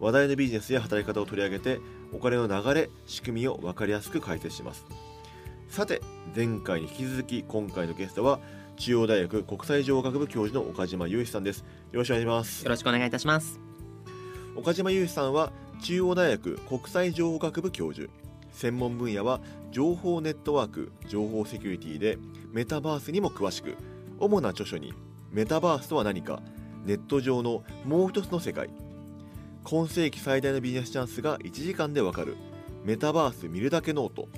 話題のビジネスや働き方を取り上げてお金の流れ仕組みを分かりやすく解説します。さて前回に引き続き今回のゲストは中央大学国際情報学部教授の岡島雄一さんです。よろしくお願いします。よろしくお願いいたします。岡島雄一さんは中央大学国際情報学部教授。専門分野は情報ネットワーク情報セキュリティでメタバースにも詳しく主な著書にメタバースとは何かネット上のもう一つの世界今世紀最大のビジネスチャンスが1時間でわかる。メタバース見るだけノート。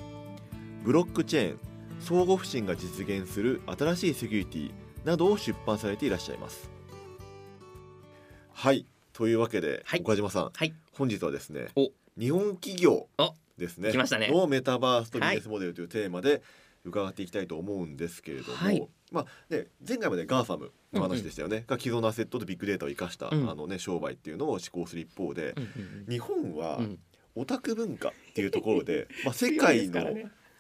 ブロックチェーン相互不信が実現する新しいセキュリティなどを出版されていらっしゃいます。はい。というわけで、はい。岡嶋さんはい。本日はですねお。日本企業おですね。来ましたね。のメタバースとビジネスモデルというテーマで伺っていきたいと思うんですけれども、はい。まあね前回まで GAFAM の話でしたよね、が既存のアセットとビッグデータを生かした、うんあのね商売っていうのを志向する一方で、うんうん日本はうん。オタク文化っていうところで、まあ世界の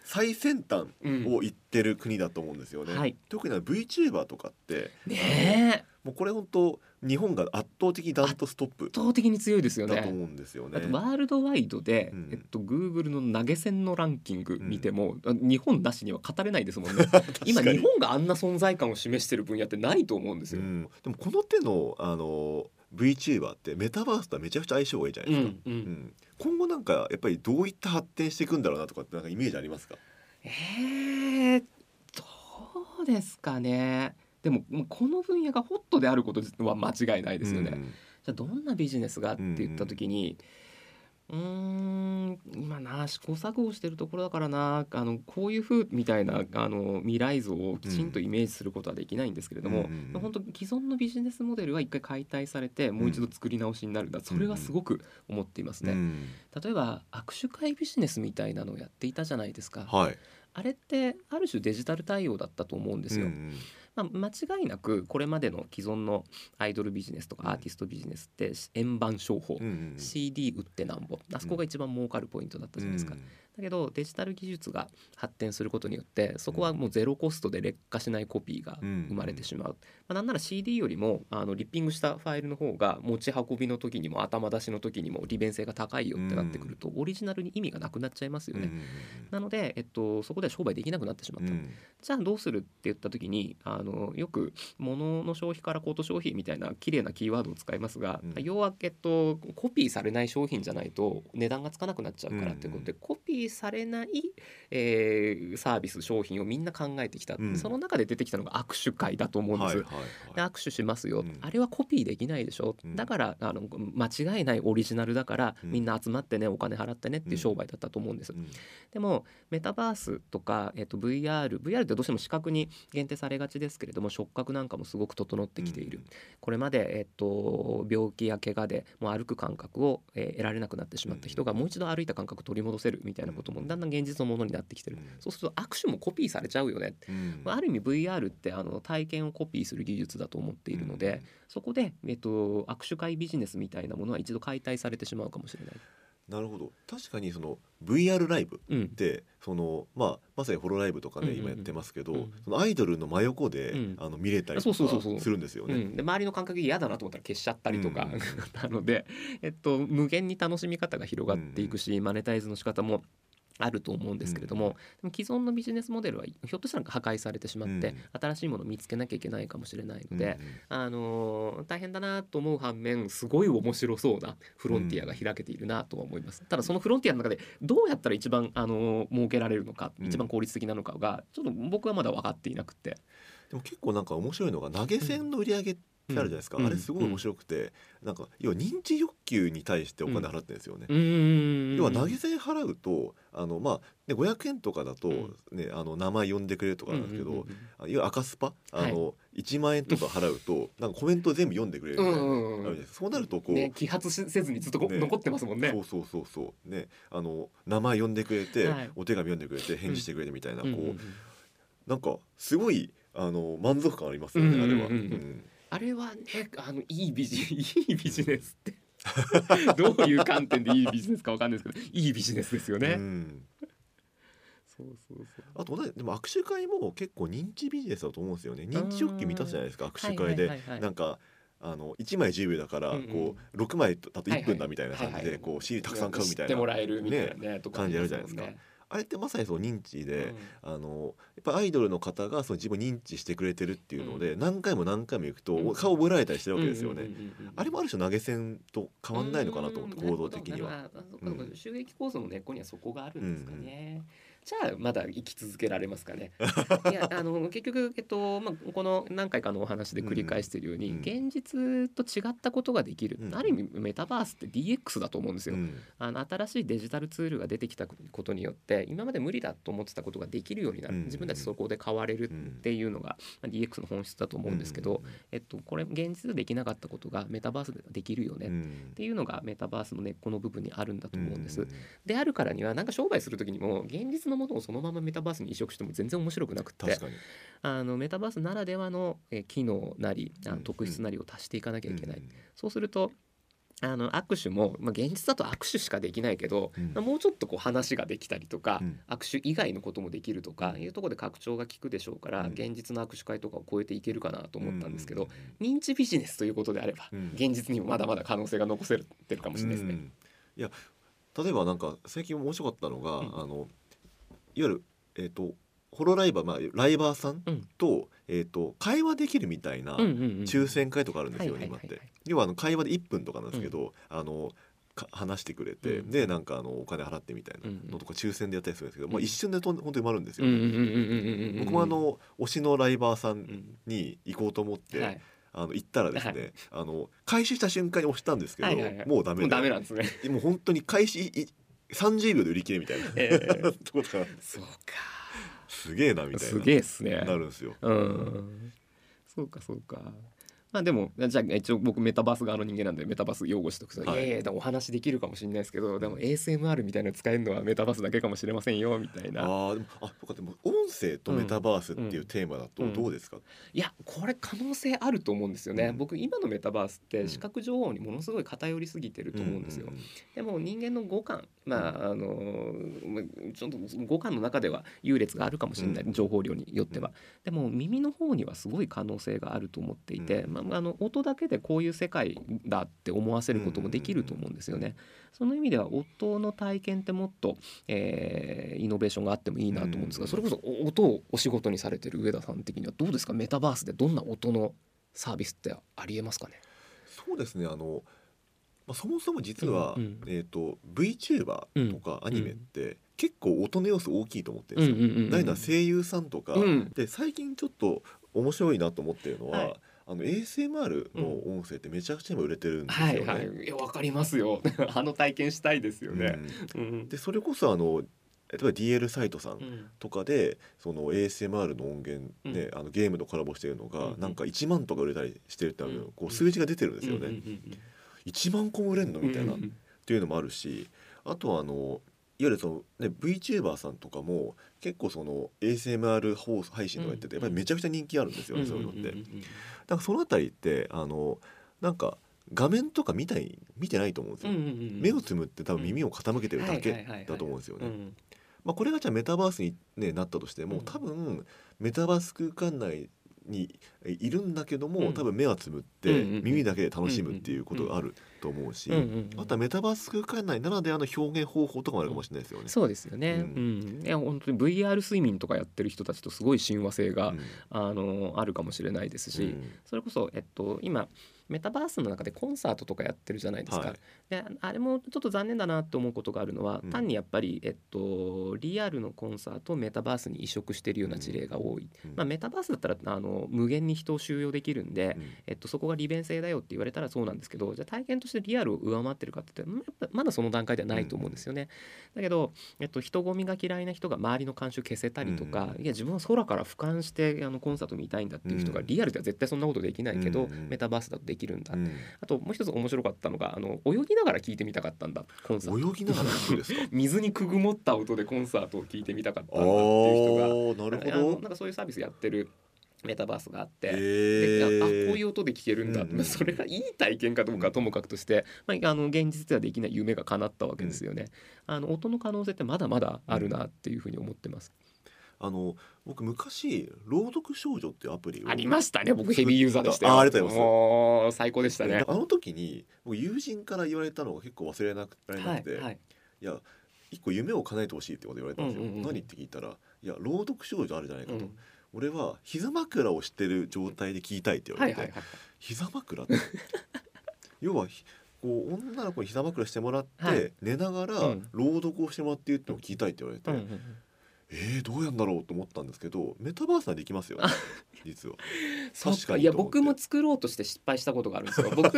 最先端うんを行ってる国だと思うんですよね。はい。特に VTuber とかってねえ。もうこれ本当日本が圧倒的ダントツトップ圧倒的に強いですよね。だと思うんですよね。あとワールドワイドで、うん。えっと、Google の投げ銭のランキング見ても、あ日本なしには語れないですもんね。今日本があんな存在感を示してる分野ってないと思うんですよ、うん、でもこの手のあの VTuber ってメタバースとはめちゃくちゃ相性がいいじゃないですか、うんうん。うん。今後なんかやっぱりどういった発展していくんだろうなとかってなんかイメージありますか？えー、どうですかねでもこの分野がホットであることは間違いないですよね、うん。じゃあどんなビジネスがって言った時にうーん今な試行錯誤してるところだからなあのこういう風みたいなあの未来像をきちんとイメージすることはできないんですけれども、うんうんうん。本当既存のビジネスモデルは一回解体されてもう一度作り直しになるんだ、それはすごく思っていますね。うん。例えば握手会ビジネスみたいなのをやっていたじゃないですか。はい。あれってある種デジタル対応だったと思うんですよ。うんまあ、間違いなくこれまでの既存のアイドルビジネスとうん。かアーティストビジネスって円盤商法、うんうん CD 売ってなんぼあそこが一番儲かるポイントだったじゃないですか、うんだけどデジタル技術が発展することによってそこはもうゼロコストで劣化しないコピーが生まれてしまう、まあ、なんなら CD よりもあのリッピングしたファイルの方が持ち運びの時にも頭出しの時にも利便性が高いよってなってくるとオリジナルに意味がなくなっちゃいますよね、うんなので、えっと、そこでは商売できなくなってしまった、うん。じゃあどうするって言った時にあのよく物の消費からコート消費みたいな綺麗なキーワードを使いますが、うん。要は、えっと、コピーされない商品じゃないと値段がつかなくなっちゃうからってことで、コピーされない、えーサービス商品をみんな考えてきた、うん。その中で出てきたのが握手会だと思うんです。はいはいではい。握手しますよ、うん。あれはコピーできないでしょ、うん。だからあの間違いないオリジナルだから、うん。みんな集まってねお金払ってねっていう商売だったと思うんです、うん。でもメタバースとか、えっと、VR VR ってどうしても視覚に限定されがちですけれども触覚なんかもすごく整ってきている、これまで、えっと、病気や怪我でもう歩く感覚を、えー得られなくなってしまった人がもう一度歩いた感覚を取り戻せるみたいなこともだんだん現実のものになってきてる、うん。そうすると握手もコピーされちゃうよね。うん。ある意味 VR ってあの体験をコピーする技術だと思っているので、そこで、えっと、握手会ビジネスみたいなものは一度解体されてしまうかもしれない。なるほど。確かにその VR ライブうん。ってその、まあ、まさにホロライブとかね、うんうんうん今やってますけど、うんそのアイドルの真横で、うん。あの見れたりとかするんですよね。うん、で周りの感覚嫌だなと思ったら消しちゃったりとか、うん なので、えっと、無限に楽しみ方が広がっていくし、マネタイズの仕方もあると思うんですけれども、でも既存のビジネスモデルはひょっとしたら破壊されてしまって、うん。新しいものを見つけなきゃいけないかもしれないので、うんあのー大変だなと思う反面すごい面白そうなフロンティアが開けているなとは思います、ただそのフロンティアの中でどうやったら一番、あのー儲けられるのかうん。一番効率的なのかがちょっと僕はまだ分かっていなくて。でも結構なんか面白いのが投げ銭の売り上げってあるじゃないですか、うん。あれすごい面白くて、なんか要は認知欲求に対してお金払ってるんですよね。うーんん要は投げ銭払うとあの、まあね、500円とかだと、うん。ねあの名前呼んでくれるとかなんですけど、いわゆる赤スパ？あはい。の、1万円とか払うとなんかコメント全部読んでくれるみたいなのうんうん。そうなるとこう、ね揮発しせずにずっとこね。残ってますもんね。そうそうそうそう。ねあの名前呼んでくれて、はい。お手紙読んでくれて返事してくれてみたいな、こう、うんうんうん。なんかすごいあの満足感ありますよね、うんうんうんうん。あれは。うんあれはねあのいいビジいいビジネスって。どういう観点でいいビジネスかわかんないですけどいいビジネスですよね。うん。そうそうそう。あとねでも握手会も結構認知ビジネスだと思うんですよね。認知欲求満たすじゃないですか握手会で、なんかあの1枚10秒だから、こう6枚だと1分だみたいな感じでこう CD たくさん買うみたいなね。感じあるじゃないですかあれってまさにそう認知で、あのやっぱアイドルの方がその自分を認知してくれてるっていうので、何回も何回も行くと、うん顔覚えられたりしてるわけですよね。うんうんうんうんあれもある種投げ銭と変わんないのかなと思ってうん行動的には。うんあそうか収益構造の根っこにはそこがあるんですかね。じゃあまだ生き続けられますかね。いやあの結局えっとまあこの何回かのお話で繰り返しているように、うん。現実と違ったことができる、うん。ある意味メタバースって DX だと思うんですよ。うん。あの新しいデジタルツールが出てきたことによって今まで無理だと思ってたことができるようになる、うん。自分たちそこで変われるっていうのが、まあ DX の本質だと思うんですけど、えっと、これ現実でできなかったことがメタバースでできるよね、っうんていうのがメタバースの根っこの部分にあるんだと思うんです。うん。であるからにはなんか商売する時にも現実のものをそのままメタバースに移植しても全然面白くなくってあのメタバースならではのえー機能なりあのうん特質なりを足していかなきゃいけない。うんそうするとあの握手も、まあ、現実だと握手しかできないけど、うん。まあもうちょっとこう話ができたりとか、うん。握手以外のこともできるとかいうところで拡張が効くでしょうから、うん。現実の握手会とかを超えていけるかなと思ったんですけど、うん認知ビジネスということであれば、うん現実にもまだまだ可能性が残せてるかもしれないですね。うん。いや例えばなんか最近面白かったのが、うん。あのゆるえっ、とホロライバー、まあ、ライバーさんうん。と,、えー、と会話できるみたいなうんうんうん抽選会とかあるんですよ、今って。要はあの会話で1分とかなんですけど、あのか話してくれて、うん。でなんかあのお金払ってみたいなのとか抽選でやったりするんですけど、うん。まあ、一瞬でとん本当に埋まるんですよ。うんうんうんうんうんうんうん僕もあの推しのライバーさうんんに行こうと思って、はいあの行ったらですね、はいあの開始した瞬間に押したんですけど、はいはいはい。もうダメでもうダメなんですね。もう本当に開始い30秒で売り切れみたいな、ええ とことかそうすげえなみか。たいなすげえっすね。なるんですよ。うん。そうかそうか。まあでもじゃあ一応僕メタバース側の人間なんでメタバース擁護しておくと、はい。い、やいお話できるかもしれないですけどでも ASMR みたいなの使えるのはメタバースだけかもしれませんよみたいな。あーでもあそうかでも音声とメタバースっていうテーマだとうんどうですか、いやこれ可能性あると思うんですよね、うん。僕今のメタバースってうん視覚情報にものすごい偏りすぎてると思うんですよ、んん。でも人間の五感まああのまあちょっと五感の中では優劣があるかもしれない、うん。情報量によっては、でも耳の方にはすごい可能性があると思っていて、うん。まあ、あの音だけでこういう世界だって思わせることもできると思うんですよね。その意味では音の体験ってもっと、えーイノベーションがあってもいいなと思うんですが、うんそれこそ音をお仕事にされてる上田さん的にはどうですか？メタバースでどんな音のサービスってありえますかね？そうですね。あの、まあ、そもそも実は、うんうん。えー、と VTuber とかアニメって結構音の要素大きいと思ってるんですよ。うん大の声優さんとか、うん。で最近ちょっと面白いなと思ってるのは、はいあの ASMR の音声ってめちゃくちゃ今売れてるんですよね。はいはい。いやわかりますよ。あの体験したいですよね、うん。うん。でそれこそあの例えば DL サイトさんうん。とかでその ASMR の音源ね、あのゲームとコラボしてるのが、うんなんか1万とか売れたりしてるっていうこう数字が出てるんですよね。うんうん1万個も売れんのみたいな、っうんうん。ていうのもあるしあとはあのいわゆるその、ね、VTuber さんとかも結構その ASMR 放送配信とかやってて、うんやっぱりめちゃくちゃ人気あるんですよね、うんそういうのって。んんんなんかそのあたりってあのなんか画面とか見たい見てないと思うんですよ。目をつむって多分耳を傾けてるだけだと思うんですよね。うん。まあ、これがじゃあメタバースに、ね、なったとしても、うん。多分メタバース空間内にいるんだけども、うん。多分目はつぶって耳だけで楽しむっていうことがあると思うし、うんうんうんあとはメタバース空間内ならではの表現方法とかもあるかもしれないですよね。そうですよね、ううん。んいや本当に VR 睡眠とかやってる人たちとすごい親和性が、うん。あのあるかもしれないですし、うん。それこそ、えっと、今メタバースの中でコンサートとかやってるじゃないですか。はい。であれもちょっと残念だなって思うことがあるのは、うん。単にやっぱり、えっと、リアルのコンサートをメタバースに移植してるような事例が多い。うん。まあ、メタバースだったらあの無限に人を収容できるんで、うん。えっと、そこが利便性だよって言われたらそうなんですけどじゃあ体験としてリアルを上回ってるかってまだその段階ではないと思うんですよね。だけど、えっと、人混みが嫌いな人が周りの慣習消せたりとか、いや自分は空から俯瞰してあのコンサート見たいんだっていう人が、うん。リアルでは絶対そんなことできないけど、うんメタバースだとできるんだ、うん。あともう一つ面白かったのがあの泳ぎながら聞いてみたかったんだコンサート。泳ぎながら 水にくぐもった音でコンサートを聞いてみたかったんだあっていう人がーなるあのほどなんかそういうサービスやってるメタバースがあって。へでああこうーいう音で聞けるんだ、うん それがいい体験かどうかはともかくとして、まあ、あの現実ではできない夢が叶ったわけですよね。あの音の可能性ってまだまだあるなっていうふうに思ってます。あの僕昔朗読少女っていうアプリをありましたね。僕ヘビーユーザーでしたよ。あありがとうございます。もう最高でしたね。あの時に僕友人から言われたのが結構忘れなくられなくて、はいはい。いや一個夢を叶えてほしいってこと言われたんですよ、うんうんうん。何って聞いたらいや朗読少女あるじゃないかと、うん俺は膝枕をしてる状態で聞きたいって言われて、はいはいはい。膝枕って？要はひこう女の子に膝枕してもらって、はい。寝ながらうん。朗読をしてもらっているってのを聞きたいって言われて、うんうんうんえー、どうやんだろうと思ったんですけどメタバースはできますよね実は。そう確かにいや僕も作ろうとして失敗したことがあるんですよ。僕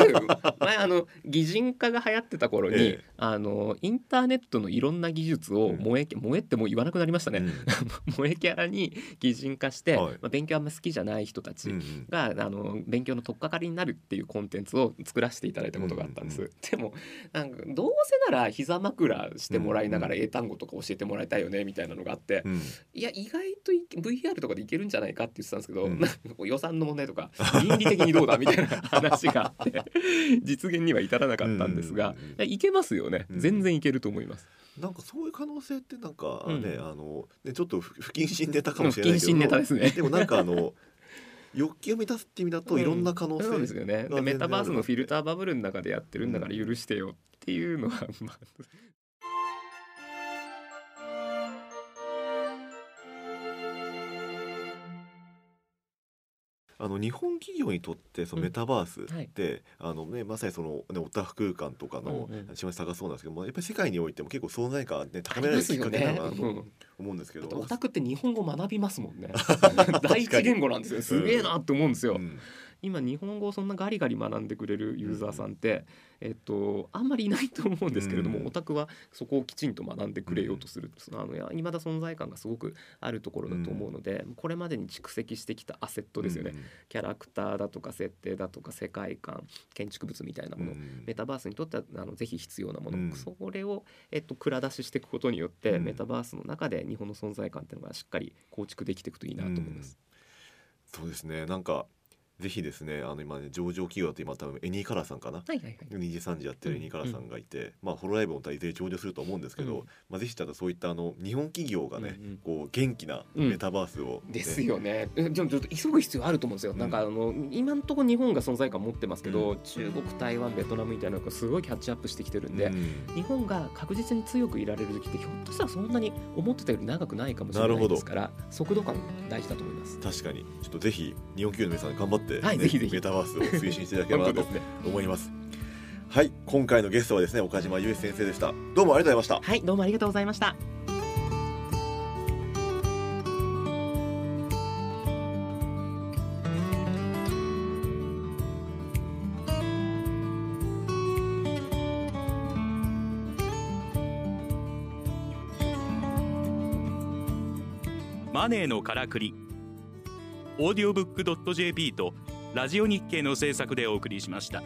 前あの擬人化が流行ってた頃に、ええあのインターネットのいろんな技術をうん萌え、萌えってもう言わなくなりましたね。うん 萌えキャラに擬人化して、はいまあ、勉強あんま好きじゃない人たちうんうんが、あの勉強の取っかかりになるっていうコンテンツを作らせていただいたことがあったんです。うんでもなんかどうせなら膝枕してもらいながら英単語とか教えてもらいたいよねみたいなのがあって、うん。いや意外とい VR とかでいけるんじゃないかって言ってたんですけど、うん。なんか予算の問題とか 倫理的にどうだみたいな話があって実現には至らなかったんですが、うんいけますよね、うん。全然いけると思います。なんかそういう可能性ってなんかうん。ね、あのねちょっと不不謹慎ネタかもしれないけど不謹慎ネタですね。でもなんかあの 欲求を満たすって意味だといろんな可能性そうですよね。メタバースのフィルターバブルの中でやってるんだから許してよっていうのは、まああの日本企業にとってそのうん。メタバースはい。って、あのねまさにそのねオタフ空間とかのうんうん島に探そうなんですけどもやっぱり世界においても結構存在感ねあ高められるきっかけなのかな。とうん思うんですけど。だってオタクって日本語学びますもんね。第一言語なんですよ。すげえなって思うんですよ、うん今日本語をそんなガリガリ学んでくれるユーザーさんって、えっと、あんまりいないと思うんですけれども、うんオタクはそこをきちんと学んでくれようとする、あのいや未だ存在感がすごくあるところだと思うので、これまでに蓄積してきたアセットですよね、キャラクターだとか設定だとか世界観建築物みたいなもの、うんメタバースにとってはあのぜひ必要なもの、うん。それを、えっと、蔵出ししていくことによって、うん。メタバースの中で日本の存在感っていうのがしっかり構築できていくといいなと思います。そうですね。なんかぜひですねあの今ね上場企業だと今多分エニーカラーさんかな？はいはいはい。2時3時やってるエニーカラーさんがいて、まあホロライブも大体上場すると思うんですけど、うん。まあぜひただそういったあの日本企業がね、うんうん。こう元気なメタバースを、ね。ですよね。えでもちょっと急ぐ必要あると思うんですよ。うん。なんかあの今のところ日本が存在感持ってますけど、うん。中国、台湾、ベトナムみたいなのがすごいキャッチアップしてきてるんで、うん。日本が確実に強くいられる時ってひょっとしたらそんなに思ってたより長くないかもしれないですから、速度感大事だと思います。確かに。ちょっとぜひ日本企業の皆さん頑張って、はいぜひぜひメタバースを推進していただければなと。思います。はい今回のゲストはですね岡島雄一先生でしたどうもありがとうございましたはい、どうもありがとうございました。マネーのからくりオーディオブックドット JP とラジオ日経の制作でお送りしました。